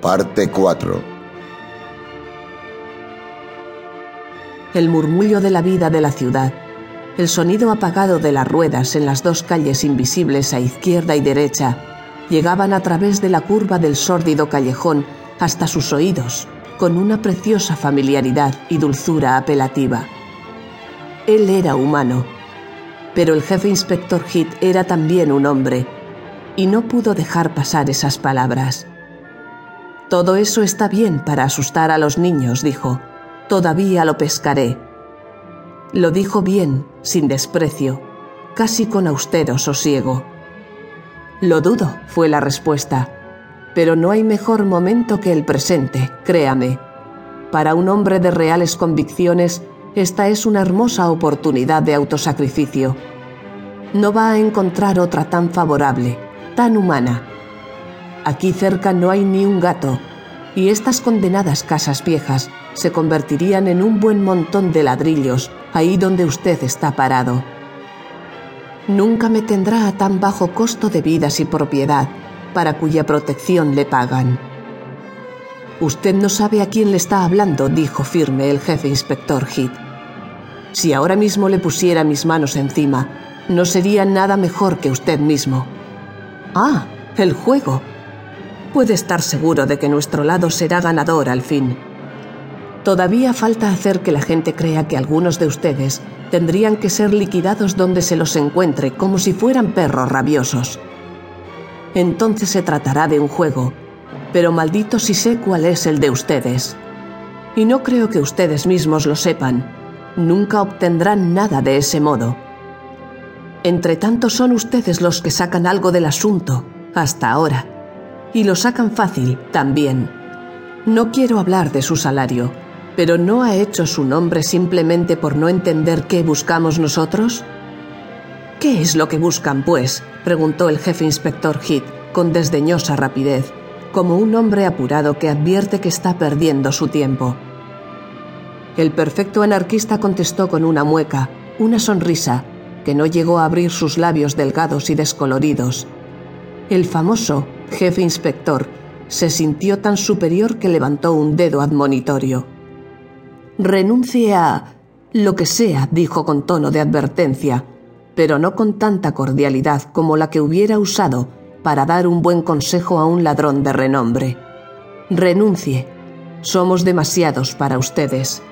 Parte 4 El murmullo de la vida de la ciudad, el sonido apagado de las ruedas en las dos calles invisibles a izquierda y derecha, llegaban a través de la curva del sórdido callejón hasta sus oídos, con una preciosa familiaridad y dulzura apelativa. Él era humano, pero el jefe inspector Heath era también un hombre, y no pudo dejar pasar esas palabras. Todo eso está bien para asustar a los niños, dijo. Todavía lo pescaré. Lo dijo bien, sin desprecio, casi con austero sosiego. Lo dudo, fue la respuesta. Pero no hay mejor momento que el presente, créame. Para un hombre de reales convicciones, esta es una hermosa oportunidad de autosacrificio. No va a encontrar otra tan favorable, tan humana, Aquí cerca no hay ni un gato, y estas condenadas casas viejas se convertirían en un buen montón de ladrillos ahí donde usted está parado. Nunca me tendrá a tan bajo costo de vidas y propiedad para cuya protección le pagan. Usted no sabe a quién le está hablando, dijo firme el jefe inspector Heath. Si ahora mismo le pusiera mis manos encima, no sería nada mejor que usted mismo. Ah, el juego, puede estar seguro de que nuestro lado será ganador al fin. Todavía falta hacer que la gente crea que algunos de ustedes tendrían que ser liquidados donde se los encuentre como si fueran perros rabiosos. Entonces se tratará de un juego, pero maldito si sé cuál es el de ustedes. Y no creo que ustedes mismos lo sepan. Nunca obtendrán nada de ese modo. Entre tanto son ustedes los que sacan algo del asunto, hasta ahora y lo sacan fácil también. No quiero hablar de su salario, pero ¿no ha hecho su nombre simplemente por no entender qué buscamos nosotros? ¿Qué es lo que buscan, pues? preguntó el jefe inspector Heath con desdeñosa rapidez, como un hombre apurado que advierte que está perdiendo su tiempo. El perfecto anarquista contestó con una mueca, una sonrisa, que no llegó a abrir sus labios delgados y descoloridos. El famoso jefe inspector, se sintió tan superior que levantó un dedo admonitorio. Renuncie a... lo que sea, dijo con tono de advertencia, pero no con tanta cordialidad como la que hubiera usado para dar un buen consejo a un ladrón de renombre. Renuncie. Somos demasiados para ustedes.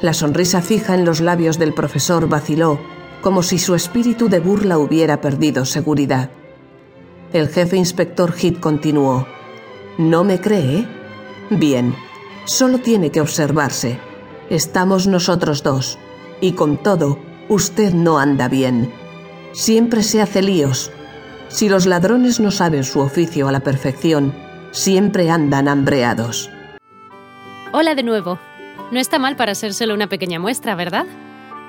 La sonrisa fija en los labios del profesor vaciló, como si su espíritu de burla hubiera perdido seguridad. El jefe inspector Heath continuó. ¿No me cree? Bien, solo tiene que observarse. Estamos nosotros dos. Y con todo, usted no anda bien. Siempre se hace líos. Si los ladrones no saben su oficio a la perfección, siempre andan hambreados. Hola de nuevo. No está mal para ser solo una pequeña muestra, ¿verdad?